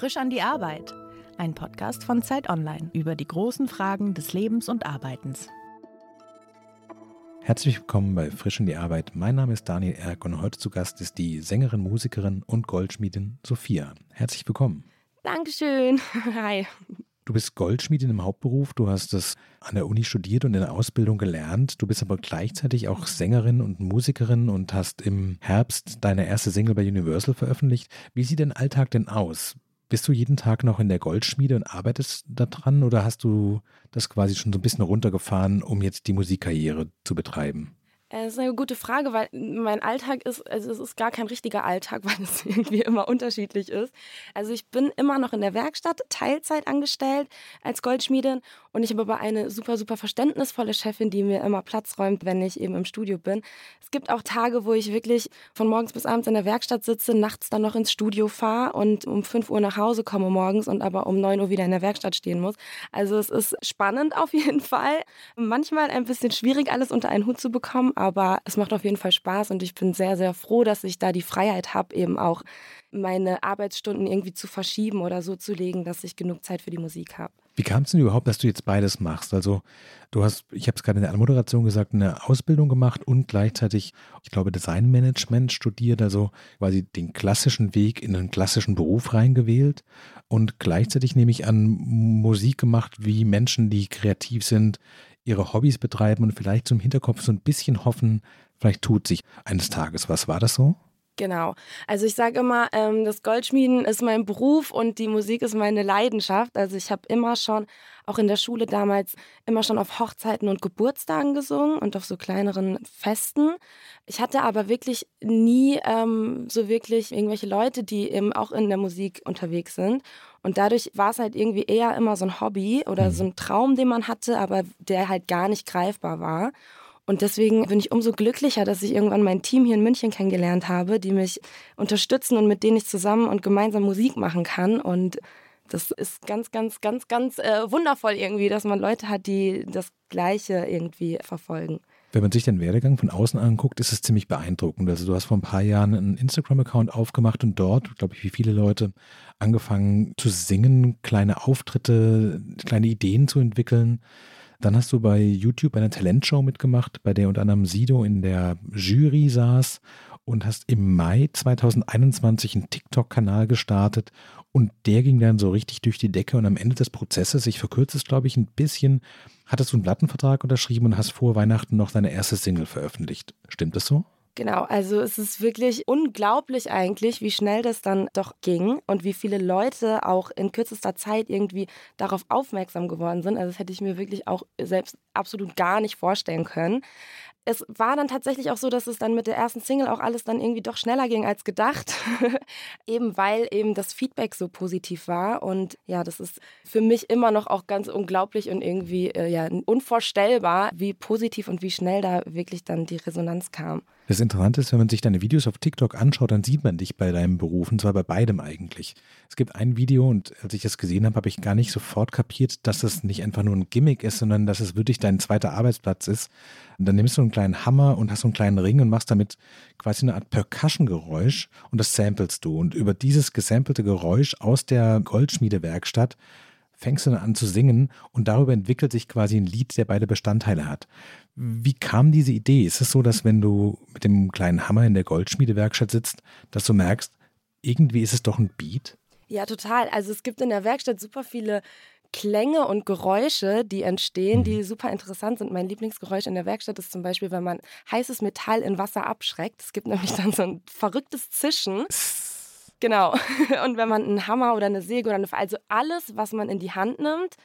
Frisch an die Arbeit. Ein Podcast von Zeit Online über die großen Fragen des Lebens und Arbeitens. Herzlich willkommen bei Frisch an die Arbeit. Mein Name ist Daniel Erk und heute zu Gast ist die Sängerin, Musikerin und Goldschmiedin Sophia. Herzlich willkommen. Dankeschön. Hi. Du bist Goldschmiedin im Hauptberuf, du hast es an der Uni studiert und in der Ausbildung gelernt. Du bist aber gleichzeitig auch Sängerin und Musikerin und hast im Herbst deine erste Single bei Universal veröffentlicht. Wie sieht dein Alltag denn aus? Bist du jeden Tag noch in der Goldschmiede und arbeitest daran oder hast du das quasi schon so ein bisschen runtergefahren, um jetzt die Musikkarriere zu betreiben? Äh, das ist eine gute Frage, weil mein Alltag ist, also es ist gar kein richtiger Alltag, weil es irgendwie immer unterschiedlich ist. Also ich bin immer noch in der Werkstatt, Teilzeit angestellt als Goldschmiedin und ich habe aber eine super, super verständnisvolle Chefin, die mir immer Platz räumt, wenn ich eben im Studio bin. Es gibt auch Tage, wo ich wirklich von morgens bis abends in der Werkstatt sitze, nachts dann noch ins Studio fahre und um 5 Uhr nach Hause komme morgens und aber um 9 Uhr wieder in der Werkstatt stehen muss. Also es ist spannend auf jeden Fall. Manchmal ein bisschen schwierig, alles unter einen Hut zu bekommen, aber es macht auf jeden Fall Spaß und ich bin sehr, sehr froh, dass ich da die Freiheit habe, eben auch meine Arbeitsstunden irgendwie zu verschieben oder so zu legen, dass ich genug Zeit für die Musik habe. Wie kam es denn überhaupt, dass du jetzt beides machst? Also du hast, ich habe es gerade in der Anmoderation gesagt, eine Ausbildung gemacht und gleichzeitig, ich glaube, Designmanagement studiert, also quasi den klassischen Weg in einen klassischen Beruf reingewählt und gleichzeitig nehme ich an Musik gemacht, wie Menschen, die kreativ sind, ihre Hobbys betreiben und vielleicht zum Hinterkopf so ein bisschen hoffen, vielleicht tut sich eines Tages was. War das so? Genau. Also ich sage immer, ähm, das Goldschmieden ist mein Beruf und die Musik ist meine Leidenschaft. Also ich habe immer schon, auch in der Schule damals, immer schon auf Hochzeiten und Geburtstagen gesungen und auf so kleineren Festen. Ich hatte aber wirklich nie ähm, so wirklich irgendwelche Leute, die eben auch in der Musik unterwegs sind. Und dadurch war es halt irgendwie eher immer so ein Hobby oder mhm. so ein Traum, den man hatte, aber der halt gar nicht greifbar war. Und deswegen bin ich umso glücklicher, dass ich irgendwann mein Team hier in München kennengelernt habe, die mich unterstützen und mit denen ich zusammen und gemeinsam Musik machen kann. Und das ist ganz, ganz, ganz, ganz äh, wundervoll irgendwie, dass man Leute hat, die das Gleiche irgendwie verfolgen. Wenn man sich den Werdegang von außen anguckt, ist es ziemlich beeindruckend. Also du hast vor ein paar Jahren einen Instagram-Account aufgemacht und dort, glaube ich, wie viele Leute, angefangen zu singen, kleine Auftritte, kleine Ideen zu entwickeln. Dann hast du bei YouTube eine Talentshow mitgemacht, bei der unter anderem Sido in der Jury saß und hast im Mai 2021 einen TikTok-Kanal gestartet und der ging dann so richtig durch die Decke und am Ende des Prozesses, ich verkürze es glaube ich ein bisschen, hattest du einen Plattenvertrag unterschrieben und hast vor Weihnachten noch deine erste Single veröffentlicht. Stimmt das so? Genau, also es ist wirklich unglaublich eigentlich, wie schnell das dann doch ging und wie viele Leute auch in kürzester Zeit irgendwie darauf aufmerksam geworden sind. Also das hätte ich mir wirklich auch selbst absolut gar nicht vorstellen können es war dann tatsächlich auch so, dass es dann mit der ersten Single auch alles dann irgendwie doch schneller ging als gedacht. eben weil eben das Feedback so positiv war. Und ja, das ist für mich immer noch auch ganz unglaublich und irgendwie äh, ja, unvorstellbar, wie positiv und wie schnell da wirklich dann die Resonanz kam. Das Interessante ist, wenn man sich deine Videos auf TikTok anschaut, dann sieht man dich bei deinem Beruf, und zwar bei beidem eigentlich. Es gibt ein Video und als ich das gesehen habe, habe ich gar nicht sofort kapiert, dass es nicht einfach nur ein Gimmick ist, sondern dass es wirklich dein zweiter Arbeitsplatz ist. Und dann nimmst du einen kleinen Hammer und hast so einen kleinen Ring und machst damit quasi eine Art Percussion-Geräusch und das samplest du. Und über dieses gesampelte Geräusch aus der Goldschmiedewerkstatt fängst du dann an zu singen und darüber entwickelt sich quasi ein Lied, der beide Bestandteile hat. Wie kam diese Idee? Ist es so, dass wenn du mit dem kleinen Hammer in der Goldschmiedewerkstatt sitzt, dass du merkst, irgendwie ist es doch ein Beat? Ja, total. Also es gibt in der Werkstatt super viele Klänge und Geräusche, die entstehen, die mhm. super interessant sind. Mein Lieblingsgeräusch in der Werkstatt ist zum Beispiel, wenn man heißes Metall in Wasser abschreckt. Es gibt nämlich dann so ein verrücktes Zischen. Genau. Und wenn man einen Hammer oder eine Säge oder eine, also alles, was man in die Hand nimmt,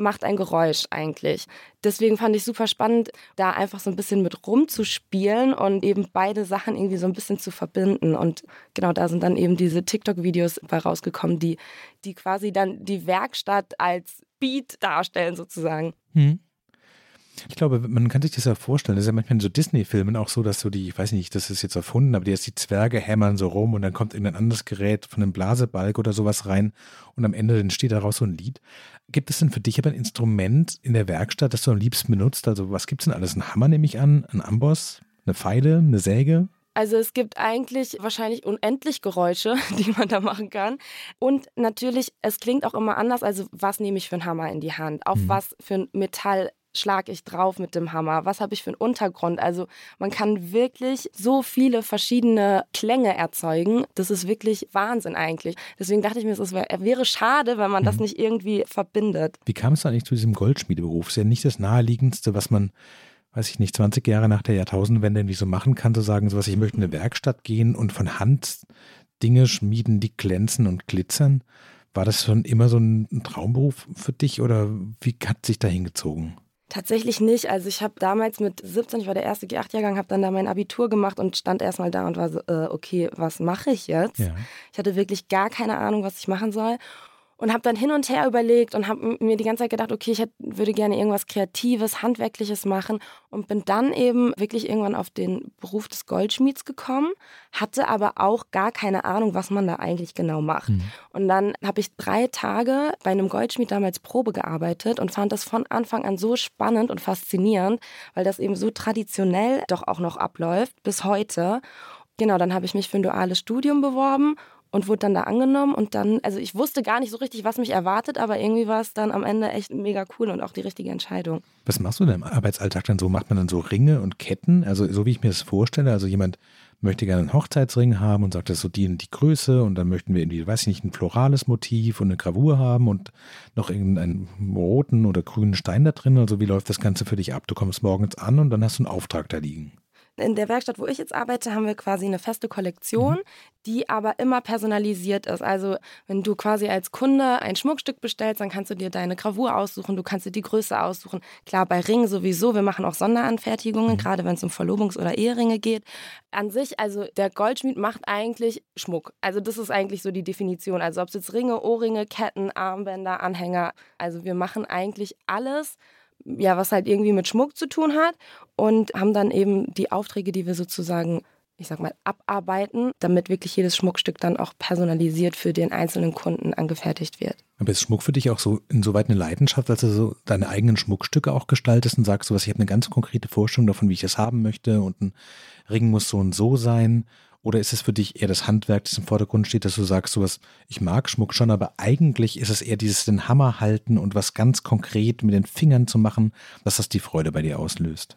macht ein Geräusch eigentlich. Deswegen fand ich super spannend, da einfach so ein bisschen mit rumzuspielen und eben beide Sachen irgendwie so ein bisschen zu verbinden. Und genau da sind dann eben diese TikTok-Videos rausgekommen, die, die quasi dann die Werkstatt als Beat darstellen sozusagen. Hm. Ich glaube, man kann sich das ja vorstellen. Das ist ja manchmal in so Disney-Filmen auch so, dass so die, ich weiß nicht, das ist jetzt erfunden, aber die, die Zwerge hämmern so rum und dann kommt irgendein anderes Gerät von einem Blasebalg oder sowas rein und am Ende entsteht daraus so ein Lied. Gibt es denn für dich aber ein Instrument in der Werkstatt, das du am liebsten benutzt? Also was gibt es denn alles? Ein Hammer nehme ich an, ein Amboss, eine Pfeile, eine Säge? Also es gibt eigentlich wahrscheinlich unendlich Geräusche, die man da machen kann. Und natürlich, es klingt auch immer anders. Also was nehme ich für einen Hammer in die Hand? Auf mhm. was für ein Metall schlage ich drauf mit dem Hammer? Was habe ich für einen Untergrund? Also man kann wirklich so viele verschiedene Klänge erzeugen. Das ist wirklich Wahnsinn eigentlich. Deswegen dachte ich mir, es wäre schade, wenn man das mhm. nicht irgendwie verbindet. Wie kam es eigentlich zu diesem Goldschmiedeberuf? Ist ja nicht das naheliegendste, was man weiß ich nicht, 20 Jahre nach der Jahrtausendwende irgendwie so machen kann, zu sagen, so was, ich möchte in eine Werkstatt gehen und von Hand Dinge schmieden, die glänzen und glitzern. War das schon immer so ein Traumberuf für dich oder wie hat sich da hingezogen? Tatsächlich nicht. Also ich habe damals mit 17, ich war der erste G8-Jahrgang, habe dann da mein Abitur gemacht und stand erstmal da und war so, äh, okay, was mache ich jetzt? Ja. Ich hatte wirklich gar keine Ahnung, was ich machen soll und habe dann hin und her überlegt und habe mir die ganze Zeit gedacht, okay, ich hätte, würde gerne irgendwas Kreatives, Handwerkliches machen und bin dann eben wirklich irgendwann auf den Beruf des Goldschmieds gekommen, hatte aber auch gar keine Ahnung, was man da eigentlich genau macht. Mhm. Und dann habe ich drei Tage bei einem Goldschmied damals Probe gearbeitet und fand das von Anfang an so spannend und faszinierend, weil das eben so traditionell doch auch noch abläuft bis heute. Genau, dann habe ich mich für ein duales Studium beworben und wurde dann da angenommen und dann, also ich wusste gar nicht so richtig, was mich erwartet, aber irgendwie war es dann am Ende echt mega cool und auch die richtige Entscheidung. Was machst du denn im Arbeitsalltag dann so? Macht man dann so Ringe und Ketten? Also so wie ich mir das vorstelle, also jemand möchte gerne einen Hochzeitsring haben und sagt, das ist so die und die Größe und dann möchten wir irgendwie, weiß ich nicht, ein florales Motiv und eine Gravur haben und noch irgendeinen roten oder grünen Stein da drin. Also wie läuft das Ganze für dich ab? Du kommst morgens an und dann hast du einen Auftrag da liegen. In der Werkstatt, wo ich jetzt arbeite, haben wir quasi eine feste Kollektion, mhm. die aber immer personalisiert ist. Also wenn du quasi als Kunde ein Schmuckstück bestellst, dann kannst du dir deine Gravur aussuchen, du kannst dir die Größe aussuchen. Klar, bei Ringen sowieso, wir machen auch Sonderanfertigungen, mhm. gerade wenn es um Verlobungs- oder Eheringe geht. An sich, also der Goldschmied macht eigentlich Schmuck. Also das ist eigentlich so die Definition. Also ob es jetzt Ringe, Ohrringe, Ketten, Armbänder, Anhänger. Also wir machen eigentlich alles ja, was halt irgendwie mit Schmuck zu tun hat und haben dann eben die Aufträge, die wir sozusagen, ich sag mal, abarbeiten, damit wirklich jedes Schmuckstück dann auch personalisiert für den einzelnen Kunden angefertigt wird. Aber ist Schmuck für dich auch so insoweit eine Leidenschaft, dass du so deine eigenen Schmuckstücke auch gestaltest und sagst, so was, ich habe eine ganz konkrete Vorstellung davon, wie ich es haben möchte und ein Ring muss so und so sein oder ist es für dich eher das Handwerk, das im Vordergrund steht, dass du sagst, sowas, ich mag Schmuck schon, aber eigentlich ist es eher dieses den Hammer halten und was ganz konkret mit den Fingern zu machen, dass das die Freude bei dir auslöst?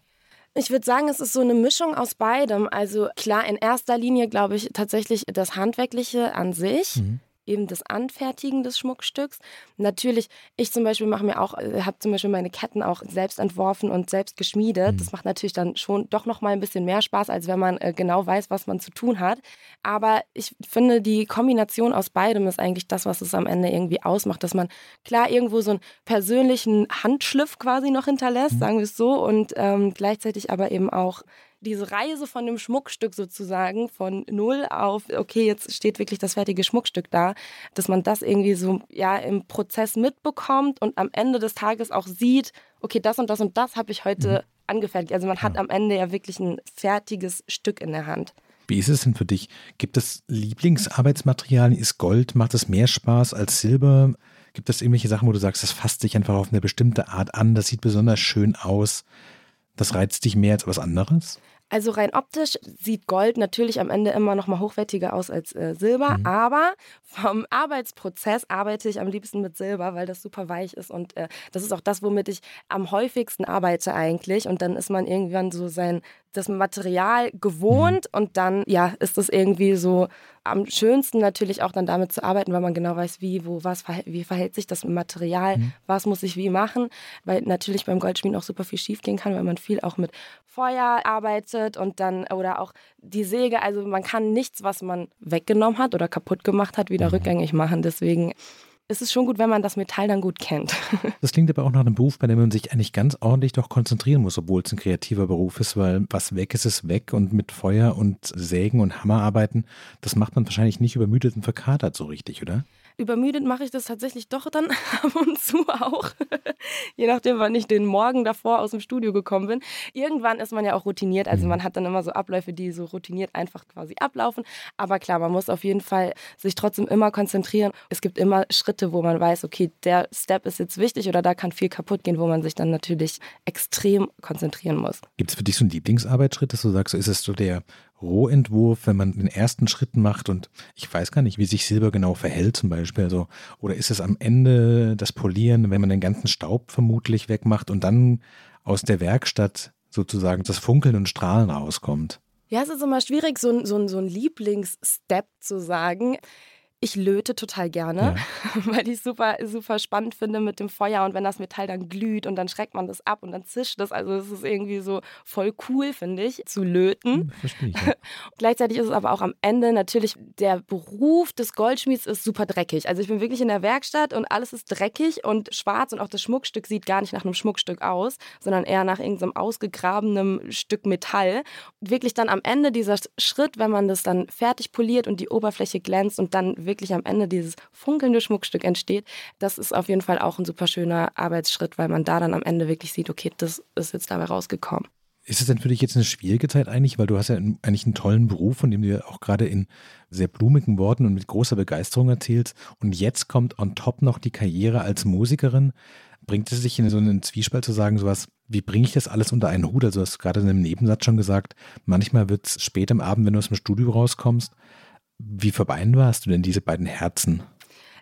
Ich würde sagen, es ist so eine Mischung aus beidem. Also klar, in erster Linie glaube ich tatsächlich das Handwerkliche an sich. Mhm eben das Anfertigen des Schmuckstücks. Natürlich, ich zum Beispiel mache mir auch, äh, habe zum Beispiel meine Ketten auch selbst entworfen und selbst geschmiedet. Mhm. Das macht natürlich dann schon doch noch mal ein bisschen mehr Spaß, als wenn man äh, genau weiß, was man zu tun hat. Aber ich finde, die Kombination aus beidem ist eigentlich das, was es am Ende irgendwie ausmacht, dass man klar irgendwo so einen persönlichen Handschliff quasi noch hinterlässt, mhm. sagen wir es so, und ähm, gleichzeitig aber eben auch diese Reise von dem Schmuckstück sozusagen von null auf, okay, jetzt steht wirklich das fertige Schmuckstück da, dass man das irgendwie so ja im Prozess mitbekommt und am Ende des Tages auch sieht, okay, das und das und das habe ich heute mhm. angefertigt. Also man hat am Ende ja wirklich ein fertiges Stück in der Hand. Wie ist es denn für dich? Gibt es Lieblingsarbeitsmaterialien? Ist Gold? Macht es mehr Spaß als Silber? Gibt es irgendwelche Sachen, wo du sagst, das fasst sich einfach auf eine bestimmte Art an, das sieht besonders schön aus? Das reizt dich mehr als was anderes? Also rein optisch sieht Gold natürlich am Ende immer noch mal hochwertiger aus als äh, Silber, mhm. aber vom Arbeitsprozess arbeite ich am liebsten mit Silber, weil das super weich ist und äh, das ist auch das, womit ich am häufigsten arbeite eigentlich und dann ist man irgendwann so sein das Material gewohnt mhm. und dann ja ist es irgendwie so am schönsten natürlich auch dann damit zu arbeiten, weil man genau weiß, wie, wo, was, wie verhält sich das Material, mhm. was muss ich wie machen, weil natürlich beim Goldschmieden auch super viel schief gehen kann, weil man viel auch mit Feuer arbeitet und dann oder auch die Säge, also man kann nichts, was man weggenommen hat oder kaputt gemacht hat, wieder mhm. rückgängig machen. Deswegen ist es schon gut, wenn man das Metall dann gut kennt. Das klingt aber auch nach einem Beruf, bei dem man sich eigentlich ganz ordentlich doch konzentrieren muss, obwohl es ein kreativer Beruf ist, weil was weg ist, ist weg und mit Feuer und Sägen und Hammer arbeiten, das macht man wahrscheinlich nicht übermüdet und verkatert so richtig, oder? Übermüdet mache ich das tatsächlich doch dann ab und zu auch. Je nachdem, wann ich den Morgen davor aus dem Studio gekommen bin. Irgendwann ist man ja auch routiniert. Also mhm. man hat dann immer so Abläufe, die so routiniert einfach quasi ablaufen. Aber klar, man muss auf jeden Fall sich trotzdem immer konzentrieren. Es gibt immer Schritte, wo man weiß, okay, der Step ist jetzt wichtig oder da kann viel kaputt gehen, wo man sich dann natürlich extrem konzentrieren muss. Gibt es für dich so einen Lieblingsarbeitsschritt, dass du sagst, ist es so der Rohentwurf, wenn man den ersten Schritt macht und ich weiß gar nicht, wie sich Silber genau verhält zum Beispiel. Also, oder ist es am Ende das Polieren, wenn man den ganzen Staub vermutlich wegmacht und dann aus der Werkstatt sozusagen das Funkeln und Strahlen rauskommt? Ja, es ist immer schwierig, so, so, so ein Lieblingsstep zu sagen. Ich löte total gerne, ja. weil ich super, super spannend finde mit dem Feuer und wenn das Metall dann glüht und dann schreckt man das ab und dann zischt das. Also es ist irgendwie so voll cool, finde ich, zu löten. Hm, verstehe ich. Ja. Gleichzeitig ist es aber auch am Ende natürlich, der Beruf des Goldschmieds ist super dreckig. Also ich bin wirklich in der Werkstatt und alles ist dreckig und schwarz und auch das Schmuckstück sieht gar nicht nach einem Schmuckstück aus, sondern eher nach irgendeinem ausgegrabenem Stück Metall. Wirklich dann am Ende dieser Schritt, wenn man das dann fertig poliert und die Oberfläche glänzt und dann wirklich wirklich am Ende dieses funkelnde Schmuckstück entsteht, das ist auf jeden Fall auch ein super schöner Arbeitsschritt, weil man da dann am Ende wirklich sieht, okay, das ist jetzt dabei rausgekommen. Ist es denn für dich jetzt eine schwierige Zeit eigentlich, weil du hast ja eigentlich einen tollen Beruf, von dem du ja auch gerade in sehr blumigen Worten und mit großer Begeisterung erzählst und jetzt kommt on top noch die Karriere als Musikerin. Bringt es sich in so einen Zwiespalt zu sagen, sowas, wie bringe ich das alles unter einen Hut? Also du hast gerade in einem Nebensatz schon gesagt, manchmal wird es spät am Abend, wenn du aus dem Studio rauskommst, wie vereinbarst du denn diese beiden Herzen?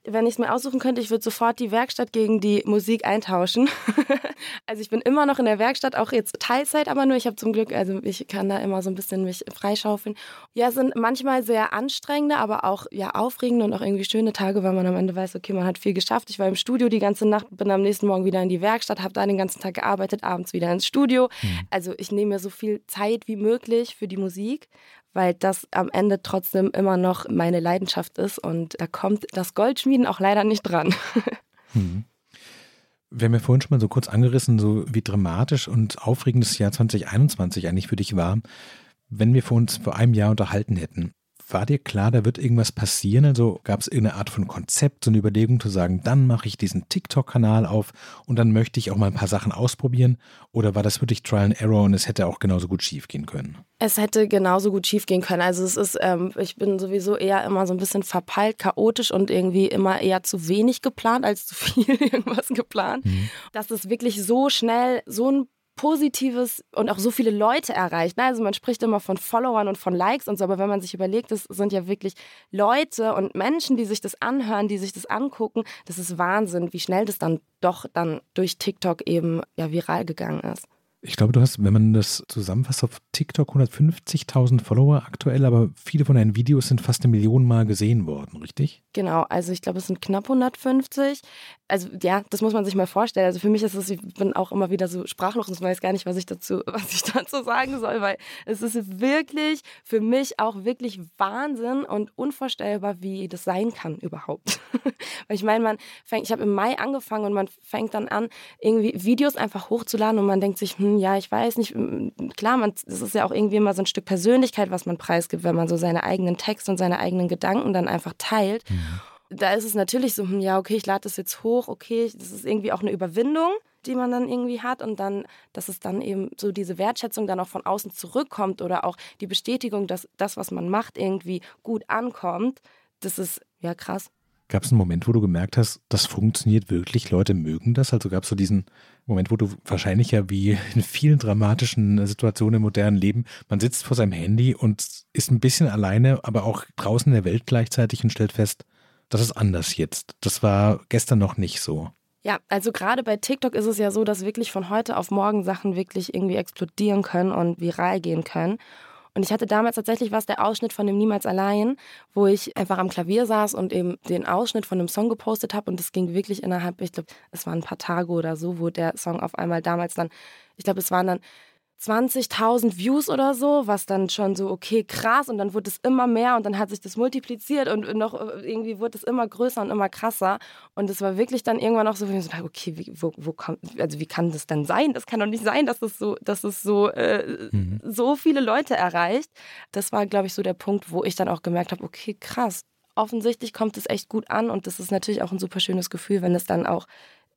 Wenn ich es mir aussuchen könnte, ich würde sofort die Werkstatt gegen die Musik eintauschen. also ich bin immer noch in der Werkstatt, auch jetzt Teilzeit, aber nur ich habe zum Glück, also ich kann da immer so ein bisschen mich freischaufeln. Ja, sind manchmal sehr anstrengende, aber auch ja aufregende und auch irgendwie schöne Tage, weil man am Ende weiß, okay, man hat viel geschafft. Ich war im Studio die ganze Nacht, bin am nächsten Morgen wieder in die Werkstatt, habe da den ganzen Tag gearbeitet, abends wieder ins Studio. Mhm. Also ich nehme mir so viel Zeit wie möglich für die Musik weil das am Ende trotzdem immer noch meine Leidenschaft ist und da kommt das Goldschmieden auch leider nicht dran. Hm. Wir haben ja vorhin schon mal so kurz angerissen, so wie dramatisch und aufregend das Jahr 2021 eigentlich für dich war. Wenn wir vor uns vor einem Jahr unterhalten hätten, war dir klar, da wird irgendwas passieren? Also gab es irgendeine Art von Konzept, so eine Überlegung zu sagen, dann mache ich diesen TikTok-Kanal auf und dann möchte ich auch mal ein paar Sachen ausprobieren? Oder war das wirklich Trial and Error und es hätte auch genauso gut schief gehen können? Es hätte genauso gut schief gehen können. Also es ist, ähm, ich bin sowieso eher immer so ein bisschen verpeilt, chaotisch und irgendwie immer eher zu wenig geplant als zu viel irgendwas geplant. Mhm. Dass es wirklich so schnell so ein Positives und auch so viele Leute erreicht. Ne? Also man spricht immer von Followern und von Likes und so, aber wenn man sich überlegt, das sind ja wirklich Leute und Menschen, die sich das anhören, die sich das angucken, das ist Wahnsinn, wie schnell das dann doch dann durch TikTok eben ja viral gegangen ist. Ich glaube, du hast, wenn man das zusammenfasst, auf TikTok 150.000 Follower aktuell, aber viele von deinen Videos sind fast eine Million Mal gesehen worden, richtig? Genau, also ich glaube, es sind knapp 150. Also ja, das muss man sich mal vorstellen. Also für mich ist es, ich bin auch immer wieder so sprachlos und weiß gar nicht, was ich dazu, was ich dazu sagen soll, weil es ist wirklich für mich auch wirklich Wahnsinn und unvorstellbar, wie das sein kann überhaupt. weil ich meine, man fängt, ich habe im Mai angefangen und man fängt dann an, irgendwie Videos einfach hochzuladen und man denkt sich, hm, hm, ja, ich weiß nicht, klar, man, das ist ja auch irgendwie immer so ein Stück Persönlichkeit, was man preisgibt, wenn man so seine eigenen Texte und seine eigenen Gedanken dann einfach teilt. Mhm. Da ist es natürlich so, hm, ja, okay, ich lade das jetzt hoch, okay, das ist irgendwie auch eine Überwindung, die man dann irgendwie hat und dann, dass es dann eben so diese Wertschätzung dann auch von außen zurückkommt oder auch die Bestätigung, dass das, was man macht, irgendwie gut ankommt, das ist ja krass. Gab es einen Moment, wo du gemerkt hast, das funktioniert wirklich, Leute mögen das? Also gab es so diesen Moment, wo du wahrscheinlich ja wie in vielen dramatischen Situationen im modernen Leben, man sitzt vor seinem Handy und ist ein bisschen alleine, aber auch draußen in der Welt gleichzeitig und stellt fest, das ist anders jetzt. Das war gestern noch nicht so. Ja, also gerade bei TikTok ist es ja so, dass wirklich von heute auf morgen Sachen wirklich irgendwie explodieren können und viral gehen können. Und ich hatte damals tatsächlich was, der Ausschnitt von dem Niemals allein, wo ich einfach am Klavier saß und eben den Ausschnitt von dem Song gepostet habe. Und das ging wirklich innerhalb, ich glaube, es waren ein paar Tage oder so, wo der Song auf einmal damals dann, ich glaube, es waren dann 20.000 Views oder so, was dann schon so, okay, krass. Und dann wurde es immer mehr und dann hat sich das multipliziert und noch äh, irgendwie wurde es immer größer und immer krasser. Und es war wirklich dann irgendwann auch so, okay, wie, wo, wo kommt, also wie kann das denn sein? Das kann doch nicht sein, dass es so, dass es so, äh, mhm. so viele Leute erreicht. Das war, glaube ich, so der Punkt, wo ich dann auch gemerkt habe, okay, krass. Offensichtlich kommt es echt gut an und das ist natürlich auch ein super schönes Gefühl, wenn es dann auch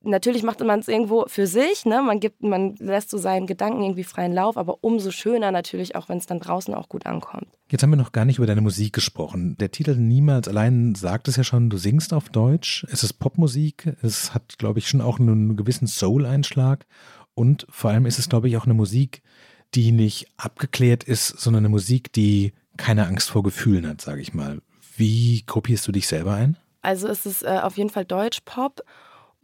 natürlich macht man es irgendwo für sich, ne? Man gibt, man lässt so seinen Gedanken irgendwie freien Lauf, aber umso schöner natürlich auch, wenn es dann draußen auch gut ankommt. Jetzt haben wir noch gar nicht über deine Musik gesprochen. Der Titel Niemals allein sagt es ja schon, du singst auf Deutsch. Es ist Popmusik. Es hat, glaube ich, schon auch einen gewissen Soul-Einschlag. Und vor allem ist es, glaube ich, auch eine Musik, die nicht abgeklärt ist, sondern eine Musik, die keine Angst vor Gefühlen hat, sage ich mal. Wie gruppierst du dich selber ein? Also es ist äh, auf jeden Fall Deutschpop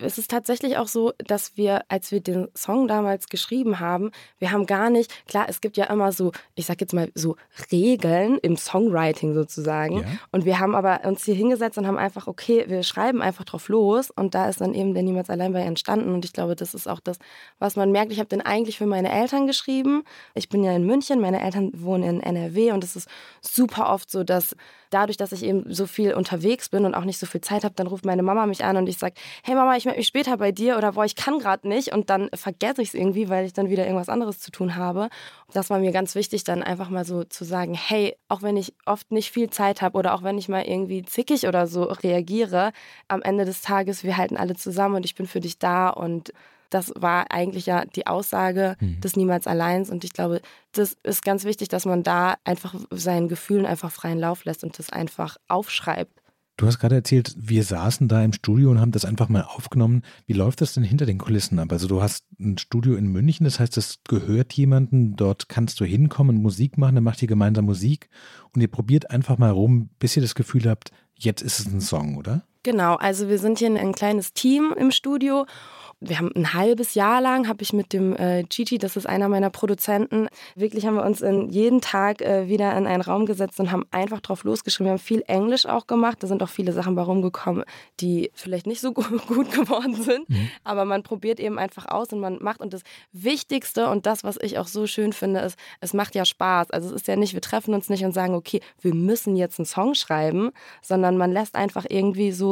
es ist tatsächlich auch so, dass wir, als wir den Song damals geschrieben haben, wir haben gar nicht, klar, es gibt ja immer so, ich sag jetzt mal so Regeln im Songwriting sozusagen. Ja. Und wir haben aber uns hier hingesetzt und haben einfach, okay, wir schreiben einfach drauf los. Und da ist dann eben der Niemals allein bei entstanden. Und ich glaube, das ist auch das, was man merkt. Ich habe den eigentlich für meine Eltern geschrieben. Ich bin ja in München, meine Eltern wohnen in NRW und es ist super oft so, dass dadurch, dass ich eben so viel unterwegs bin und auch nicht so viel Zeit habe, dann ruft meine Mama mich an und ich sage, hey Mama, ich melde mich später bei dir oder boah, ich kann gerade nicht und dann vergesse ich es irgendwie, weil ich dann wieder irgendwas anderes zu tun habe. Das war mir ganz wichtig, dann einfach mal so zu sagen, hey, auch wenn ich oft nicht viel Zeit habe oder auch wenn ich mal irgendwie zickig oder so reagiere, am Ende des Tages, wir halten alle zusammen und ich bin für dich da und das war eigentlich ja die Aussage mhm. des Niemals Alleins. Und ich glaube, das ist ganz wichtig, dass man da einfach seinen Gefühlen einfach freien Lauf lässt und das einfach aufschreibt. Du hast gerade erzählt, wir saßen da im Studio und haben das einfach mal aufgenommen. Wie läuft das denn hinter den Kulissen ab? Also du hast ein Studio in München, das heißt, es gehört jemandem, dort kannst du hinkommen, Musik machen, dann macht ihr gemeinsam Musik und ihr probiert einfach mal rum, bis ihr das Gefühl habt, jetzt ist es ein Song, oder? Genau, also wir sind hier ein kleines Team im Studio wir haben ein halbes Jahr lang, habe ich mit dem äh, Gigi, das ist einer meiner Produzenten, wirklich haben wir uns in jeden Tag äh, wieder in einen Raum gesetzt und haben einfach drauf losgeschrieben. Wir haben viel Englisch auch gemacht. Da sind auch viele Sachen bei rumgekommen, die vielleicht nicht so gut geworden sind. Mhm. Aber man probiert eben einfach aus und man macht. Und das Wichtigste und das, was ich auch so schön finde, ist, es macht ja Spaß. Also es ist ja nicht, wir treffen uns nicht und sagen, okay, wir müssen jetzt einen Song schreiben, sondern man lässt einfach irgendwie so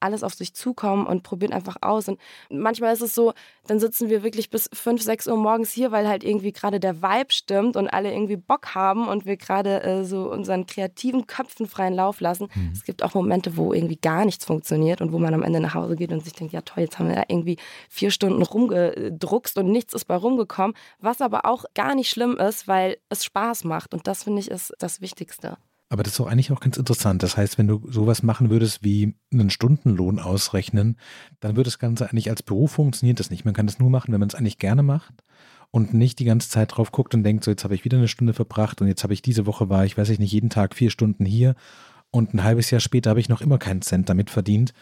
alles auf sich zukommen und probieren einfach aus. Und manchmal ist es so, dann sitzen wir wirklich bis 5, 6 Uhr morgens hier, weil halt irgendwie gerade der Vibe stimmt und alle irgendwie Bock haben und wir gerade äh, so unseren kreativen Köpfen freien Lauf lassen. Mhm. Es gibt auch Momente, wo irgendwie gar nichts funktioniert und wo man am Ende nach Hause geht und sich denkt, ja toll, jetzt haben wir da irgendwie vier Stunden rumgedruckst und nichts ist bei rumgekommen. Was aber auch gar nicht schlimm ist, weil es Spaß macht. Und das finde ich ist das Wichtigste. Aber das ist doch eigentlich auch ganz interessant. Das heißt, wenn du sowas machen würdest wie einen Stundenlohn ausrechnen, dann würde das Ganze eigentlich als Beruf funktioniert das nicht. Man kann das nur machen, wenn man es eigentlich gerne macht und nicht die ganze Zeit drauf guckt und denkt, so jetzt habe ich wieder eine Stunde verbracht und jetzt habe ich diese Woche war ich, weiß ich nicht, jeden Tag vier Stunden hier und ein halbes Jahr später habe ich noch immer keinen Cent damit verdient.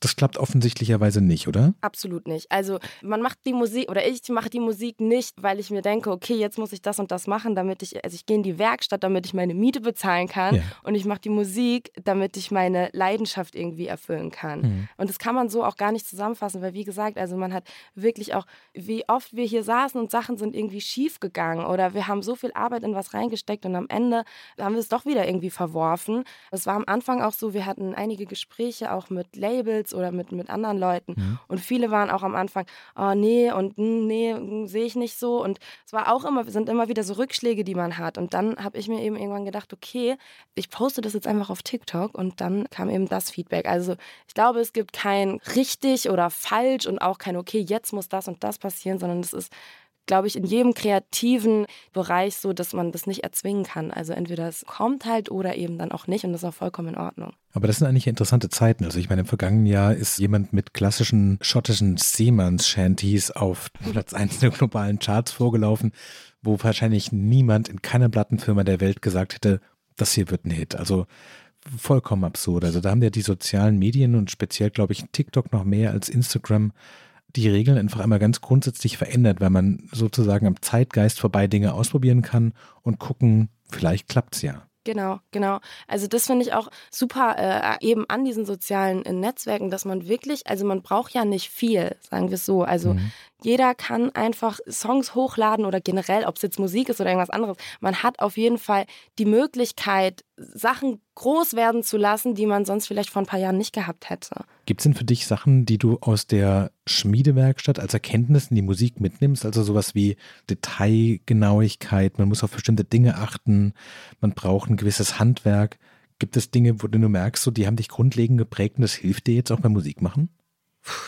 Das klappt offensichtlicherweise nicht, oder? Absolut nicht. Also man macht die Musik oder ich mache die Musik nicht, weil ich mir denke, okay, jetzt muss ich das und das machen, damit ich, also ich gehe in die Werkstatt, damit ich meine Miete bezahlen kann. Ja. Und ich mache die Musik, damit ich meine Leidenschaft irgendwie erfüllen kann. Mhm. Und das kann man so auch gar nicht zusammenfassen, weil wie gesagt, also man hat wirklich auch, wie oft wir hier saßen und Sachen sind irgendwie schief gegangen oder wir haben so viel Arbeit in was reingesteckt und am Ende haben wir es doch wieder irgendwie verworfen. Es war am Anfang auch so, wir hatten einige Gespräche auch mit Labels Mädels oder mit, mit anderen Leuten. Mhm. Und viele waren auch am Anfang, oh nee und hm, nee, sehe ich nicht so. Und es war auch immer, sind immer wieder so Rückschläge, die man hat. Und dann habe ich mir eben irgendwann gedacht, okay, ich poste das jetzt einfach auf TikTok und dann kam eben das Feedback. Also ich glaube, es gibt kein richtig oder falsch und auch kein, okay, jetzt muss das und das passieren, sondern es ist glaube ich, in jedem kreativen Bereich so, dass man das nicht erzwingen kann. Also entweder es kommt halt oder eben dann auch nicht und das ist auch vollkommen in Ordnung. Aber das sind eigentlich interessante Zeiten. Also ich meine, im vergangenen Jahr ist jemand mit klassischen schottischen Seamanns-Shanties auf Platz 1 der globalen Charts vorgelaufen, wo wahrscheinlich niemand in keiner Plattenfirma der Welt gesagt hätte, das hier wird ein Hit. Also vollkommen absurd. Also da haben ja die sozialen Medien und speziell, glaube ich, TikTok noch mehr als Instagram die Regeln einfach einmal ganz grundsätzlich verändert, weil man sozusagen am Zeitgeist vorbei Dinge ausprobieren kann und gucken, vielleicht klappt es ja. Genau, genau. Also das finde ich auch super äh, eben an diesen sozialen äh, Netzwerken, dass man wirklich, also man braucht ja nicht viel, sagen wir es so. Also mhm. Jeder kann einfach Songs hochladen oder generell, ob es jetzt Musik ist oder irgendwas anderes. Man hat auf jeden Fall die Möglichkeit, Sachen groß werden zu lassen, die man sonst vielleicht vor ein paar Jahren nicht gehabt hätte. Gibt es denn für dich Sachen, die du aus der Schmiedewerkstatt als Erkenntnis in die Musik mitnimmst? Also sowas wie Detailgenauigkeit, man muss auf bestimmte Dinge achten, man braucht ein gewisses Handwerk. Gibt es Dinge, wo du merkst, so, die haben dich grundlegend geprägt und das hilft dir jetzt auch beim Musikmachen?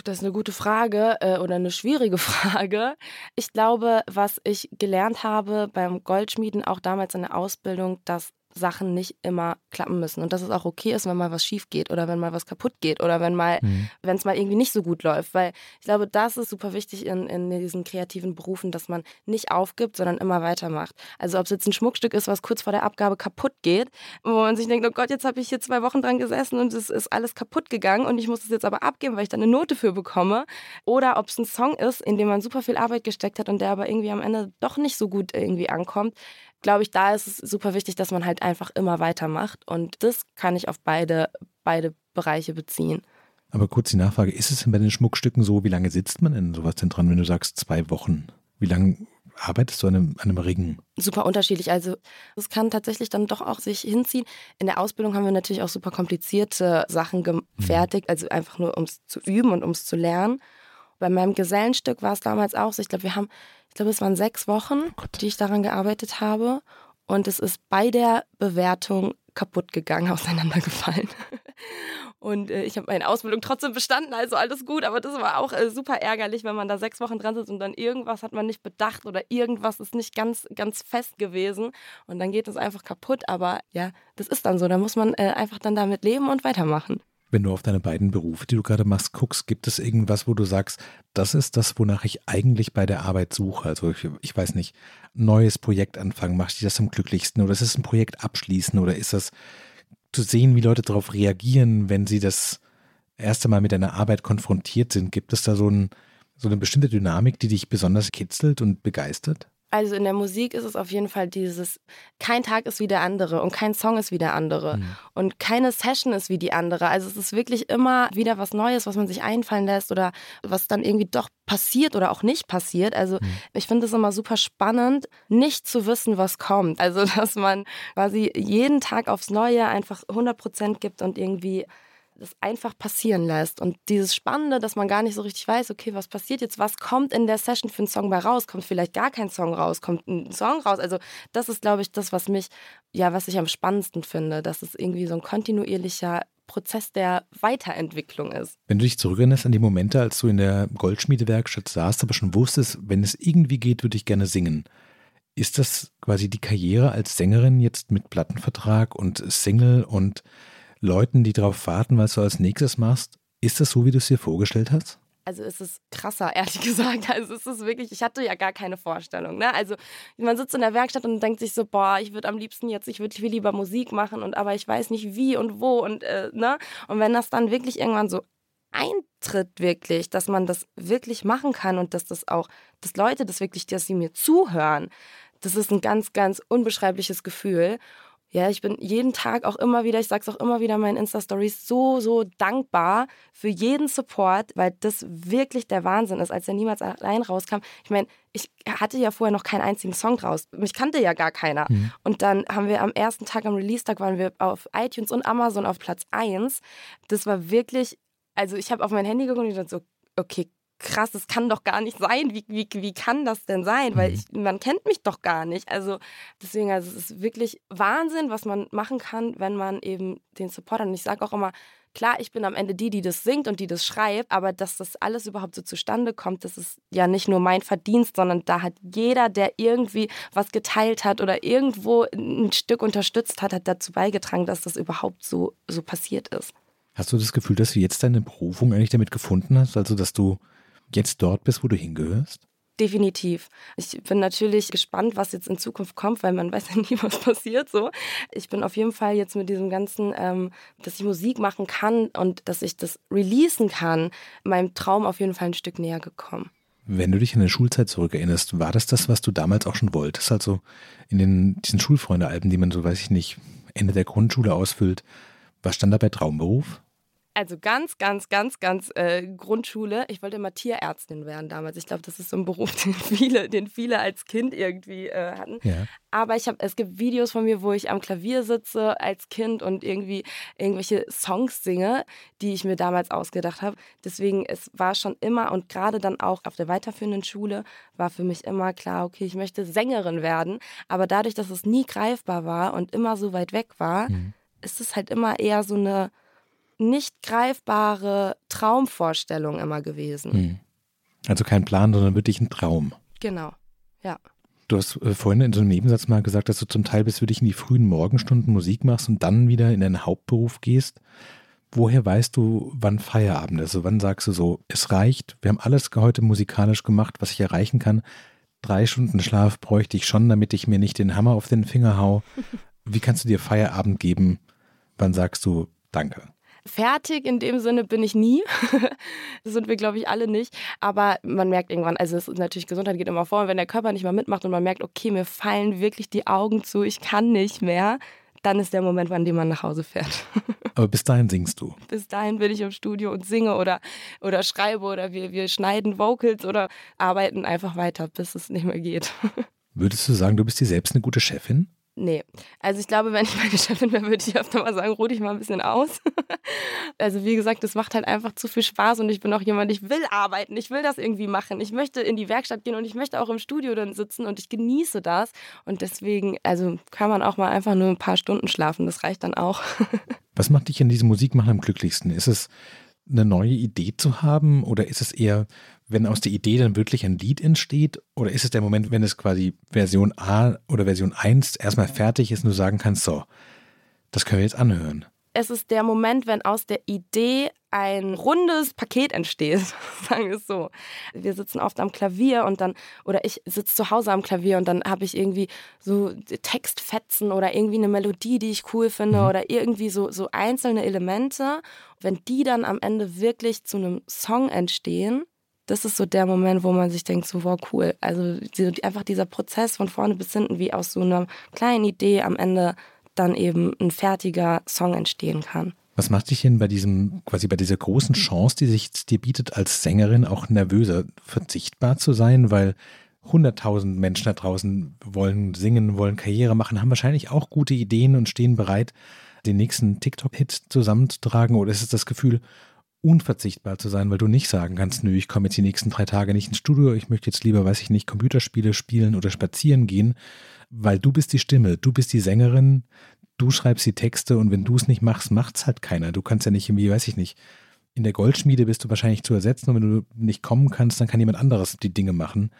Das ist eine gute Frage äh, oder eine schwierige Frage. Ich glaube, was ich gelernt habe beim Goldschmieden, auch damals in der Ausbildung, dass Sachen nicht immer klappen müssen und dass es auch okay ist, wenn mal was schief geht oder wenn mal was kaputt geht oder wenn mal, mhm. wenn es mal irgendwie nicht so gut läuft. Weil ich glaube, das ist super wichtig in, in diesen kreativen Berufen, dass man nicht aufgibt, sondern immer weitermacht. Also ob es jetzt ein Schmuckstück ist, was kurz vor der Abgabe kaputt geht, wo man sich denkt, oh Gott, jetzt habe ich hier zwei Wochen dran gesessen und es ist alles kaputt gegangen und ich muss es jetzt aber abgeben, weil ich da eine Note für bekomme. Oder ob es ein Song ist, in dem man super viel Arbeit gesteckt hat und der aber irgendwie am Ende doch nicht so gut irgendwie ankommt glaube ich, da ist es super wichtig, dass man halt einfach immer weitermacht. Und das kann ich auf beide, beide Bereiche beziehen. Aber kurz die Nachfrage, ist es denn bei den Schmuckstücken so, wie lange sitzt man in sowas denn dran, wenn du sagst zwei Wochen? Wie lange arbeitest du an einem, an einem Ring? Super unterschiedlich. Also es kann tatsächlich dann doch auch sich hinziehen. In der Ausbildung haben wir natürlich auch super komplizierte Sachen gefertigt, mhm. also einfach nur um es zu üben und um es zu lernen. Bei meinem Gesellenstück war es damals auch so. Ich glaube, wir haben ich glaube, es waren sechs Wochen, oh die ich daran gearbeitet habe. Und es ist bei der Bewertung kaputt gegangen, auseinandergefallen. Und äh, ich habe meine Ausbildung trotzdem bestanden, also alles gut. Aber das war auch äh, super ärgerlich, wenn man da sechs Wochen dran sitzt und dann irgendwas hat man nicht bedacht oder irgendwas ist nicht ganz, ganz fest gewesen. Und dann geht es einfach kaputt. Aber ja, das ist dann so. Da muss man äh, einfach dann damit leben und weitermachen. Wenn du auf deine beiden Berufe, die du gerade machst, guckst, gibt es irgendwas, wo du sagst, das ist das, wonach ich eigentlich bei der Arbeit suche? Also ich, ich weiß nicht, neues Projekt anfangen, machst du das am glücklichsten oder ist es ein Projekt abschließen oder ist das zu sehen, wie Leute darauf reagieren, wenn sie das erste Mal mit deiner Arbeit konfrontiert sind? Gibt es da so, ein, so eine bestimmte Dynamik, die dich besonders kitzelt und begeistert? Also in der Musik ist es auf jeden Fall dieses, kein Tag ist wie der andere und kein Song ist wie der andere mhm. und keine Session ist wie die andere. Also es ist wirklich immer wieder was Neues, was man sich einfallen lässt oder was dann irgendwie doch passiert oder auch nicht passiert. Also mhm. ich finde es immer super spannend, nicht zu wissen, was kommt. Also dass man quasi jeden Tag aufs Neue einfach 100 Prozent gibt und irgendwie das einfach passieren lässt. Und dieses Spannende, dass man gar nicht so richtig weiß, okay, was passiert jetzt, was kommt in der Session für einen Song bei raus? Kommt vielleicht gar kein Song raus, kommt ein Song raus? Also das ist, glaube ich, das, was mich, ja, was ich am spannendsten finde, dass es irgendwie so ein kontinuierlicher Prozess der Weiterentwicklung ist. Wenn du dich zurückerinnerst an die Momente, als du in der Goldschmiedewerkstatt saßt, aber schon wusstest, wenn es irgendwie geht, würde ich gerne singen. Ist das quasi die Karriere als Sängerin jetzt mit Plattenvertrag und Single und Leuten, die darauf warten, was du als nächstes machst. Ist das so, wie du es dir vorgestellt hast? Also es ist krasser, ehrlich gesagt. Also es ist wirklich, ich hatte ja gar keine Vorstellung. Ne? Also man sitzt in der Werkstatt und denkt sich so, boah, ich würde am liebsten jetzt, ich würde viel lieber Musik machen und aber ich weiß nicht wie und wo und äh, ne. Und wenn das dann wirklich irgendwann so eintritt wirklich, dass man das wirklich machen kann und dass das auch, dass Leute das wirklich, dass sie mir zuhören, das ist ein ganz, ganz unbeschreibliches Gefühl. Ja, ich bin jeden Tag auch immer wieder, ich sag's auch immer wieder in meinen Insta-Stories, so, so dankbar für jeden Support, weil das wirklich der Wahnsinn ist, als er niemals allein rauskam. Ich meine, ich hatte ja vorher noch keinen einzigen Song draus. Mich kannte ja gar keiner. Mhm. Und dann haben wir am ersten Tag, am Release-Tag, waren wir auf iTunes und Amazon auf Platz 1. Das war wirklich, also ich habe auf mein Handy geguckt und ich dachte so, okay, krass, das kann doch gar nicht sein. Wie, wie, wie kann das denn sein? Weil mhm. ich, man kennt mich doch gar nicht. Also deswegen, also es ist wirklich Wahnsinn, was man machen kann, wenn man eben den Support hat. Und ich sage auch immer, klar, ich bin am Ende die, die das singt und die das schreibt, aber dass das alles überhaupt so zustande kommt, das ist ja nicht nur mein Verdienst, sondern da hat jeder, der irgendwie was geteilt hat oder irgendwo ein Stück unterstützt hat, hat dazu beigetragen, dass das überhaupt so, so passiert ist. Hast du das Gefühl, dass du jetzt deine Berufung eigentlich damit gefunden hast? Also, dass du jetzt dort bist, wo du hingehörst? Definitiv. Ich bin natürlich gespannt, was jetzt in Zukunft kommt, weil man weiß ja nie, was passiert. So, ich bin auf jeden Fall jetzt mit diesem ganzen, ähm, dass ich Musik machen kann und dass ich das releasen kann, meinem Traum auf jeden Fall ein Stück näher gekommen. Wenn du dich an deine Schulzeit zurückerinnerst, war das das, was du damals auch schon wolltest? Also in den, diesen Schulfreunde-Alben, die man so, weiß ich nicht, Ende der Grundschule ausfüllt. Was stand da bei Traumberuf? Also ganz, ganz, ganz, ganz äh, Grundschule. Ich wollte immer Tierärztin werden damals. Ich glaube, das ist so ein Beruf, den viele, den viele als Kind irgendwie äh, hatten. Ja. Aber ich habe, es gibt Videos von mir, wo ich am Klavier sitze als Kind und irgendwie irgendwelche Songs singe, die ich mir damals ausgedacht habe. Deswegen, es war schon immer und gerade dann auch auf der weiterführenden Schule war für mich immer klar, okay, ich möchte Sängerin werden. Aber dadurch, dass es nie greifbar war und immer so weit weg war, mhm. ist es halt immer eher so eine nicht greifbare Traumvorstellung immer gewesen. Hm. Also kein Plan, sondern wirklich ein Traum. Genau, ja. Du hast äh, vorhin in so einem Nebensatz mal gesagt, dass du zum Teil bis wirklich in die frühen Morgenstunden Musik machst und dann wieder in deinen Hauptberuf gehst. Woher weißt du, wann Feierabend ist? Also wann sagst du so, es reicht, wir haben alles heute musikalisch gemacht, was ich erreichen kann. Drei Stunden Schlaf bräuchte ich schon, damit ich mir nicht den Hammer auf den Finger hau. Wie kannst du dir Feierabend geben? Wann sagst du Danke? Fertig in dem Sinne bin ich nie. das sind wir, glaube ich, alle nicht. Aber man merkt irgendwann, also es ist natürlich, Gesundheit geht immer vor. Und wenn der Körper nicht mehr mitmacht und man merkt, okay, mir fallen wirklich die Augen zu, ich kann nicht mehr, dann ist der Moment, an dem man nach Hause fährt. Aber bis dahin singst du. Bis dahin bin ich im Studio und singe oder, oder schreibe oder wir, wir schneiden Vocals oder arbeiten einfach weiter, bis es nicht mehr geht. Würdest du sagen, du bist dir selbst eine gute Chefin? Nee. Also ich glaube, wenn ich meine Chefin wäre, würde ich öfter mal sagen, ruh dich mal ein bisschen aus. also wie gesagt, das macht halt einfach zu viel Spaß und ich bin auch jemand, ich will arbeiten, ich will das irgendwie machen. Ich möchte in die Werkstatt gehen und ich möchte auch im Studio dann sitzen und ich genieße das. Und deswegen, also kann man auch mal einfach nur ein paar Stunden schlafen, das reicht dann auch. Was macht dich in diesem Musikmachen am glücklichsten? Ist es eine neue Idee zu haben oder ist es eher wenn aus der Idee dann wirklich ein Lied entsteht? Oder ist es der Moment, wenn es quasi Version A oder Version 1 erstmal fertig ist und du sagen kannst, so, das können wir jetzt anhören? Es ist der Moment, wenn aus der Idee ein rundes Paket entsteht, sagen wir es so. Wir sitzen oft am Klavier und dann, oder ich sitze zu Hause am Klavier und dann habe ich irgendwie so Textfetzen oder irgendwie eine Melodie, die ich cool finde mhm. oder irgendwie so, so einzelne Elemente. Wenn die dann am Ende wirklich zu einem Song entstehen, das ist so der Moment, wo man sich denkt, so, wow, cool. Also einfach dieser Prozess von vorne bis hinten, wie aus so einer kleinen Idee am Ende dann eben ein fertiger Song entstehen kann. Was macht dich denn bei diesem, quasi bei dieser großen Chance, die sich dir bietet, als Sängerin auch nervöser, verzichtbar zu sein? Weil hunderttausend Menschen da draußen wollen singen, wollen Karriere machen, haben wahrscheinlich auch gute Ideen und stehen bereit, den nächsten TikTok-Hit zusammenzutragen. Oder ist es das Gefühl, unverzichtbar zu sein, weil du nicht sagen kannst, nö, ich komme jetzt die nächsten drei Tage nicht ins Studio, ich möchte jetzt lieber, weiß ich nicht, Computerspiele spielen oder spazieren gehen, weil du bist die Stimme, du bist die Sängerin, du schreibst die Texte und wenn du es nicht machst, macht es halt keiner. Du kannst ja nicht irgendwie, weiß ich nicht, in der Goldschmiede bist du wahrscheinlich zu ersetzen und wenn du nicht kommen kannst, dann kann jemand anderes die Dinge machen.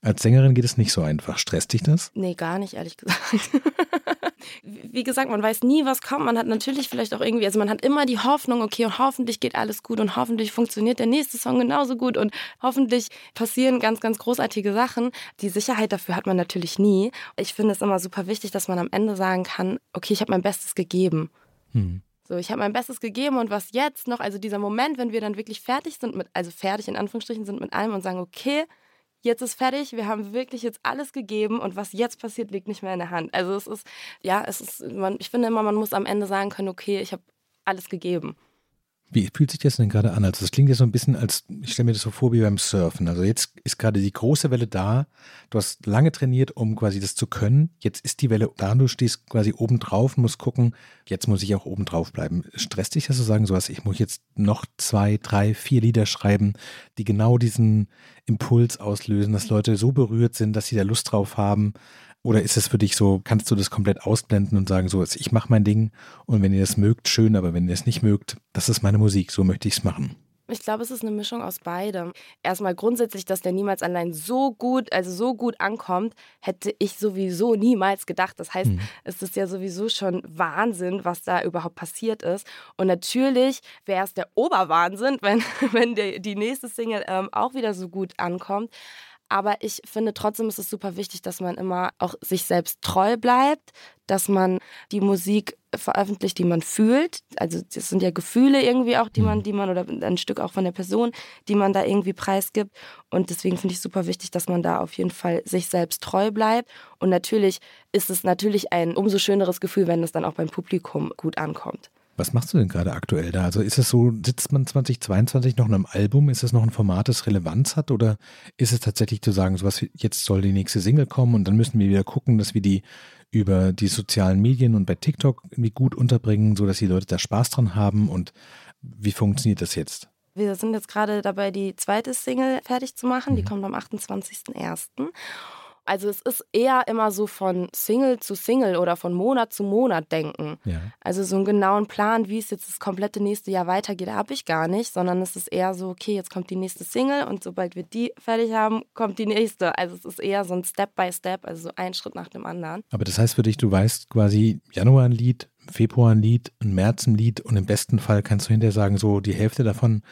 Als Sängerin geht es nicht so einfach. Stresst dich das? Nee, gar nicht, ehrlich gesagt. Wie gesagt, man weiß nie, was kommt. Man hat natürlich vielleicht auch irgendwie, also man hat immer die Hoffnung, okay, und hoffentlich geht alles gut und hoffentlich funktioniert der nächste Song genauso gut und hoffentlich passieren ganz, ganz großartige Sachen. Die Sicherheit dafür hat man natürlich nie. Ich finde es immer super wichtig, dass man am Ende sagen kann, okay, ich habe mein Bestes gegeben. Hm. So, ich habe mein Bestes gegeben und was jetzt noch, also dieser Moment, wenn wir dann wirklich fertig sind mit, also fertig in Anführungsstrichen sind mit allem und sagen, okay, jetzt ist fertig, wir haben wirklich jetzt alles gegeben und was jetzt passiert, liegt nicht mehr in der Hand. Also es ist, ja, es ist, man, ich finde immer, man muss am Ende sagen können, okay, ich habe alles gegeben. Wie fühlt sich das denn gerade an? Also das klingt ja so ein bisschen als, ich stelle mir das so vor wie beim Surfen. Also jetzt ist gerade die große Welle da. Du hast lange trainiert, um quasi das zu können. Jetzt ist die Welle da und du stehst quasi oben drauf, musst gucken, jetzt muss ich auch oben drauf bleiben. Stresst dich das zu sagen, sowas, ich muss jetzt noch zwei, drei, vier Lieder schreiben, die genau diesen Impuls auslösen, dass Leute so berührt sind, dass sie da Lust drauf haben. Oder ist es für dich so, kannst du das komplett ausblenden und sagen, so, ich mache mein Ding und wenn ihr das mögt, schön, aber wenn ihr es nicht mögt, das ist meine Musik, so möchte ich es machen. Ich glaube, es ist eine Mischung aus beidem. Erstmal grundsätzlich, dass der niemals allein so gut, also so gut ankommt, hätte ich sowieso niemals gedacht. Das heißt, mhm. es ist ja sowieso schon Wahnsinn, was da überhaupt passiert ist. Und natürlich wäre es der Oberwahnsinn, wenn, wenn der, die nächste Single ähm, auch wieder so gut ankommt. Aber ich finde trotzdem ist es super wichtig, dass man immer auch sich selbst treu bleibt, dass man die Musik veröffentlicht, die man fühlt. Also das sind ja Gefühle irgendwie auch, die man, mhm. die man oder ein Stück auch von der Person, die man da irgendwie preisgibt. Und deswegen finde ich super wichtig, dass man da auf jeden Fall sich selbst treu bleibt. Und natürlich ist es natürlich ein umso schöneres Gefühl, wenn es dann auch beim Publikum gut ankommt. Was machst du denn gerade aktuell da? Also ist es so, sitzt man 2022 noch in einem Album? Ist es noch ein Format, das Relevanz hat? Oder ist es tatsächlich zu sagen, sowas, jetzt soll die nächste Single kommen und dann müssen wir wieder gucken, dass wir die über die sozialen Medien und bei TikTok irgendwie gut unterbringen, sodass die Leute da Spaß dran haben? Und wie funktioniert das jetzt? Wir sind jetzt gerade dabei, die zweite Single fertig zu machen. Die mhm. kommt am 28.01. Also es ist eher immer so von Single zu Single oder von Monat zu Monat denken. Ja. Also so einen genauen Plan, wie es jetzt das komplette nächste Jahr weitergeht, habe ich gar nicht, sondern es ist eher so, okay, jetzt kommt die nächste Single und sobald wir die fertig haben, kommt die nächste. Also es ist eher so ein Step by Step, also so ein Schritt nach dem anderen. Aber das heißt für dich, du weißt quasi Januar ein Lied, Februar ein Lied, ein März ein Lied und im besten Fall kannst du hinterher sagen, so die Hälfte davon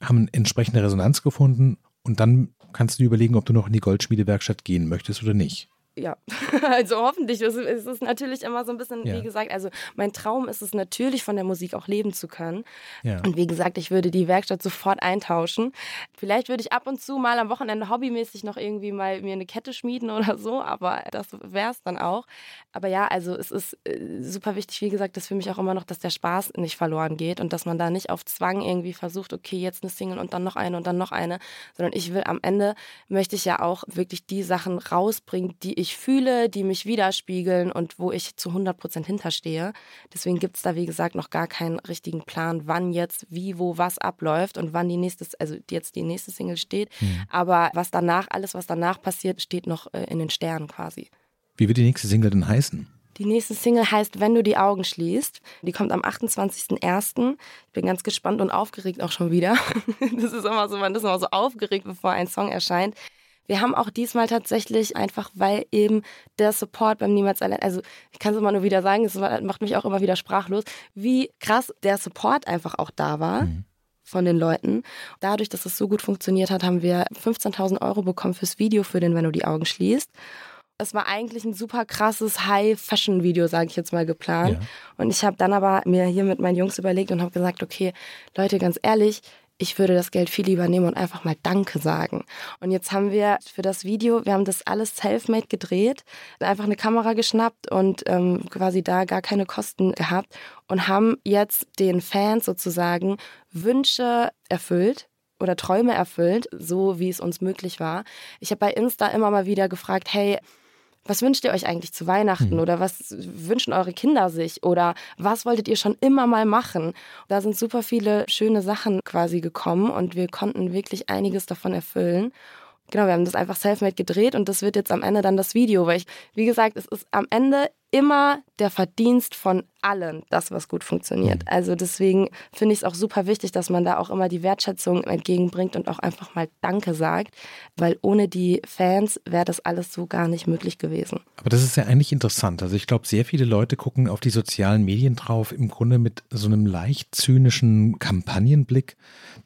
haben entsprechende Resonanz gefunden und dann kannst du überlegen, ob du noch in die Goldschmiedewerkstatt gehen möchtest oder nicht ja, also hoffentlich. Es ist natürlich immer so ein bisschen, ja. wie gesagt, also mein Traum ist es natürlich, von der Musik auch leben zu können. Ja. Und wie gesagt, ich würde die Werkstatt sofort eintauschen. Vielleicht würde ich ab und zu mal am Wochenende hobbymäßig noch irgendwie mal mir eine Kette schmieden oder so, aber das wäre es dann auch. Aber ja, also es ist äh, super wichtig, wie gesagt, dass für mich auch immer noch, dass der Spaß nicht verloren geht und dass man da nicht auf Zwang irgendwie versucht, okay, jetzt eine Single und dann noch eine und dann noch eine, sondern ich will am Ende, möchte ich ja auch wirklich die Sachen rausbringen, die ich ich fühle, die mich widerspiegeln und wo ich zu 100 Prozent hinterstehe. Deswegen gibt es da, wie gesagt, noch gar keinen richtigen Plan, wann jetzt, wie, wo, was abläuft und wann die nächste, also jetzt die nächste Single steht. Mhm. Aber was danach, alles, was danach passiert, steht noch äh, in den Sternen quasi. Wie wird die nächste Single denn heißen? Die nächste Single heißt Wenn du die Augen schließt. Die kommt am 28.01. Ich bin ganz gespannt und aufgeregt auch schon wieder. Das ist immer so, man ist immer so aufgeregt, bevor ein Song erscheint. Wir haben auch diesmal tatsächlich einfach, weil eben der Support beim Niemals allein, also ich kann es immer nur wieder sagen, es macht mich auch immer wieder sprachlos, wie krass der Support einfach auch da war. Mhm von den Leuten. Dadurch, dass es so gut funktioniert hat, haben wir 15.000 Euro bekommen fürs Video für den Wenn du die Augen schließt. Es war eigentlich ein super krasses High-Fashion-Video, sage ich jetzt mal, geplant. Ja. Und ich habe dann aber mir hier mit meinen Jungs überlegt und habe gesagt, okay, Leute, ganz ehrlich, ich würde das Geld viel lieber nehmen und einfach mal Danke sagen. Und jetzt haben wir für das Video, wir haben das alles self-made gedreht, einfach eine Kamera geschnappt und ähm, quasi da gar keine Kosten gehabt und haben jetzt den Fans sozusagen Wünsche erfüllt oder Träume erfüllt, so wie es uns möglich war. Ich habe bei Insta immer mal wieder gefragt, hey, was wünscht ihr euch eigentlich zu Weihnachten mhm. oder was wünschen eure Kinder sich oder was wolltet ihr schon immer mal machen? Da sind super viele schöne Sachen quasi gekommen und wir konnten wirklich einiges davon erfüllen. Genau, wir haben das einfach self-made gedreht und das wird jetzt am Ende dann das Video, weil ich, wie gesagt, es ist am Ende immer der Verdienst von allen, das, was gut funktioniert. Mhm. Also deswegen finde ich es auch super wichtig, dass man da auch immer die Wertschätzung entgegenbringt und auch einfach mal Danke sagt, weil ohne die Fans wäre das alles so gar nicht möglich gewesen. Aber das ist ja eigentlich interessant. Also ich glaube, sehr viele Leute gucken auf die sozialen Medien drauf, im Grunde mit so einem leicht zynischen Kampagnenblick,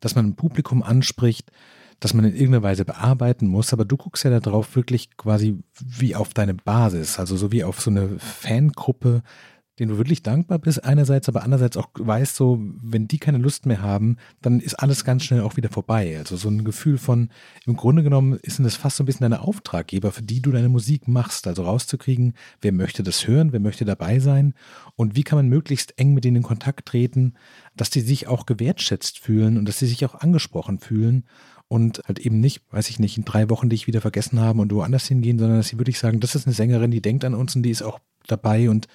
dass man ein Publikum anspricht, das man in irgendeiner Weise bearbeiten muss, aber du guckst ja darauf wirklich quasi wie auf deine Basis, also so wie auf so eine Fangruppe, denen du wirklich dankbar bist, einerseits, aber andererseits auch weißt, so, wenn die keine Lust mehr haben, dann ist alles ganz schnell auch wieder vorbei. Also so ein Gefühl von, im Grunde genommen ist das fast so ein bisschen deine Auftraggeber, für die du deine Musik machst, also rauszukriegen, wer möchte das hören, wer möchte dabei sein und wie kann man möglichst eng mit denen in Kontakt treten, dass die sich auch gewertschätzt fühlen und dass sie sich auch angesprochen fühlen und halt eben nicht, weiß ich nicht, in drei Wochen dich wieder vergessen haben und woanders hingehen, sondern dass sie wirklich sagen, das ist eine Sängerin, die denkt an uns und die ist auch dabei und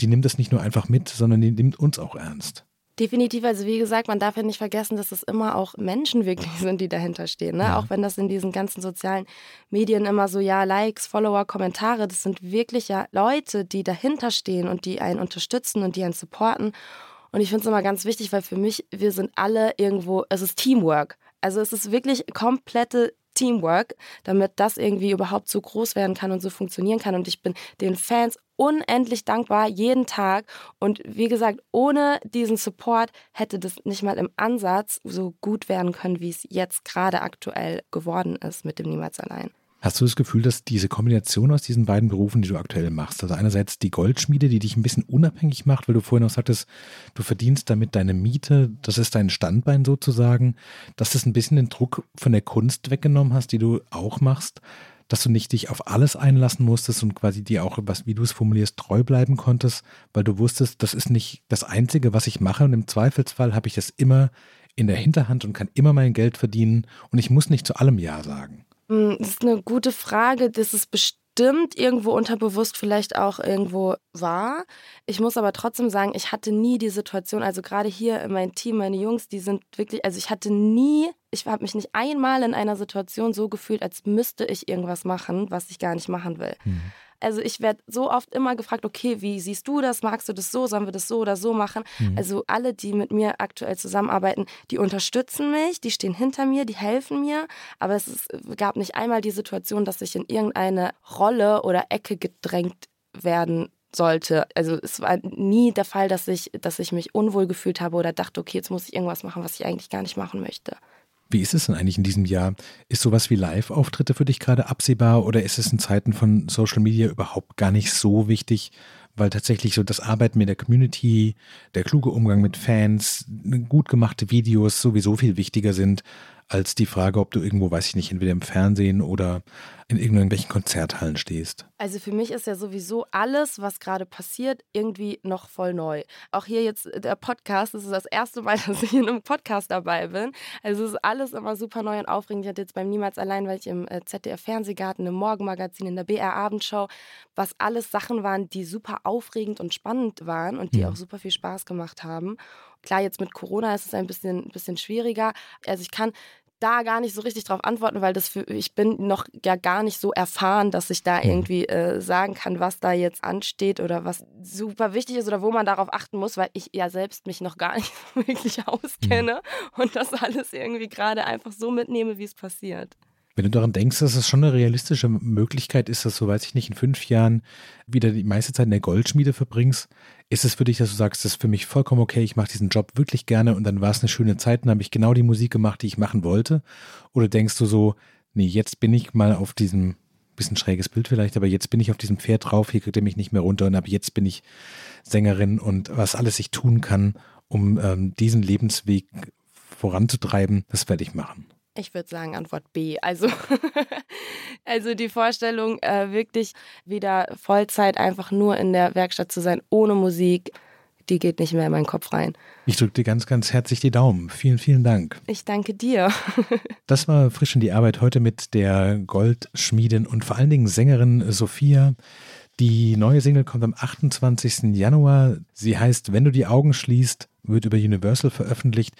die nimmt das nicht nur einfach mit, sondern die nimmt uns auch ernst. Definitiv, also wie gesagt, man darf ja nicht vergessen, dass es immer auch Menschen wirklich sind, die dahinter stehen. Ne? Ja. Auch wenn das in diesen ganzen sozialen Medien immer so, ja, Likes, Follower, Kommentare, das sind wirklich ja Leute, die dahinter stehen und die einen unterstützen und die einen supporten. Und ich finde es immer ganz wichtig, weil für mich, wir sind alle irgendwo, es ist Teamwork. Also es ist wirklich komplette Teamwork, damit das irgendwie überhaupt so groß werden kann und so funktionieren kann. Und ich bin den Fans unendlich dankbar jeden Tag. Und wie gesagt, ohne diesen Support hätte das nicht mal im Ansatz so gut werden können, wie es jetzt gerade aktuell geworden ist mit dem Niemals allein. Hast du das Gefühl, dass diese Kombination aus diesen beiden Berufen, die du aktuell machst, also einerseits die Goldschmiede, die dich ein bisschen unabhängig macht, weil du vorhin auch sagtest, du verdienst damit deine Miete, das ist dein Standbein sozusagen, dass das ein bisschen den Druck von der Kunst weggenommen hast, die du auch machst, dass du nicht dich auf alles einlassen musstest und quasi dir auch, was, wie du es formulierst, treu bleiben konntest, weil du wusstest, das ist nicht das Einzige, was ich mache und im Zweifelsfall habe ich das immer in der Hinterhand und kann immer mein Geld verdienen und ich muss nicht zu allem Ja sagen. Hm, das ist eine gute Frage. Das ist bestimmt irgendwo unterbewusst vielleicht auch irgendwo war. Ich muss aber trotzdem sagen, ich hatte nie die Situation, also gerade hier in meinem Team, meine Jungs, die sind wirklich, also ich hatte nie, ich habe mich nicht einmal in einer Situation so gefühlt, als müsste ich irgendwas machen, was ich gar nicht machen will. Mhm. Also ich werde so oft immer gefragt, okay, wie siehst du das? Magst du das so? Sollen wir das so oder so machen? Mhm. Also alle, die mit mir aktuell zusammenarbeiten, die unterstützen mich, die stehen hinter mir, die helfen mir. Aber es ist, gab nicht einmal die Situation, dass ich in irgendeine Rolle oder Ecke gedrängt werden sollte. Also es war nie der Fall, dass ich, dass ich mich unwohl gefühlt habe oder dachte, okay, jetzt muss ich irgendwas machen, was ich eigentlich gar nicht machen möchte. Wie ist es denn eigentlich in diesem Jahr? Ist sowas wie Live-Auftritte für dich gerade absehbar oder ist es in Zeiten von Social Media überhaupt gar nicht so wichtig, weil tatsächlich so das Arbeiten mit der Community, der kluge Umgang mit Fans, gut gemachte Videos sowieso viel wichtiger sind als die Frage, ob du irgendwo, weiß ich nicht, entweder im Fernsehen oder in irgendwelchen Konzerthallen stehst? Also für mich ist ja sowieso alles, was gerade passiert, irgendwie noch voll neu. Auch hier jetzt äh, der Podcast, das ist das erste Mal, dass ich in einem Podcast dabei bin. Also es ist alles immer super neu und aufregend. Ich hatte jetzt beim Niemals allein, weil ich im äh, ZDF Fernsehgarten, im Morgenmagazin, in der BR Abendshow, was alles Sachen waren, die super aufregend und spannend waren und die ja. auch super viel Spaß gemacht haben. Klar, jetzt mit Corona ist es ein bisschen, bisschen schwieriger. Also ich kann da gar nicht so richtig drauf antworten, weil das für, ich bin noch ja gar nicht so erfahren, dass ich da mhm. irgendwie äh, sagen kann, was da jetzt ansteht oder was super wichtig ist oder wo man darauf achten muss, weil ich ja selbst mich noch gar nicht wirklich auskenne mhm. und das alles irgendwie gerade einfach so mitnehme, wie es passiert. Wenn du daran denkst, dass es schon eine realistische Möglichkeit ist, dass du, weiß ich nicht, in fünf Jahren wieder die meiste Zeit in der Goldschmiede verbringst, ist es für dich, dass du sagst, das ist für mich vollkommen okay, ich mache diesen Job wirklich gerne und dann war es eine schöne Zeit und habe ich genau die Musik gemacht, die ich machen wollte? Oder denkst du so, nee, jetzt bin ich mal auf diesem, bisschen schräges Bild vielleicht, aber jetzt bin ich auf diesem Pferd drauf, hier kriegt er mich nicht mehr runter und ab jetzt bin ich Sängerin und was alles ich tun kann, um ähm, diesen Lebensweg voranzutreiben, das werde ich machen. Ich würde sagen Antwort B. Also, also die Vorstellung, äh, wirklich wieder Vollzeit einfach nur in der Werkstatt zu sein, ohne Musik, die geht nicht mehr in meinen Kopf rein. Ich drücke dir ganz, ganz herzlich die Daumen. Vielen, vielen Dank. Ich danke dir. das war frisch in die Arbeit heute mit der Goldschmiedin und vor allen Dingen Sängerin Sophia. Die neue Single kommt am 28. Januar. Sie heißt Wenn du die Augen schließt, wird über Universal veröffentlicht.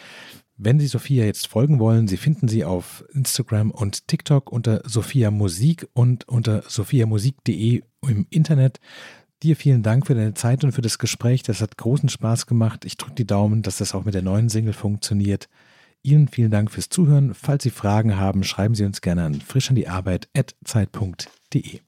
Wenn Sie Sophia jetzt folgen wollen, Sie finden sie auf Instagram und TikTok unter Sophia Musik und unter sophiamusik.de im Internet. Dir vielen Dank für deine Zeit und für das Gespräch. Das hat großen Spaß gemacht. Ich drücke die Daumen, dass das auch mit der neuen Single funktioniert. Ihnen vielen Dank fürs Zuhören. Falls Sie Fragen haben, schreiben Sie uns gerne an frischandiearbeit.zeit.de.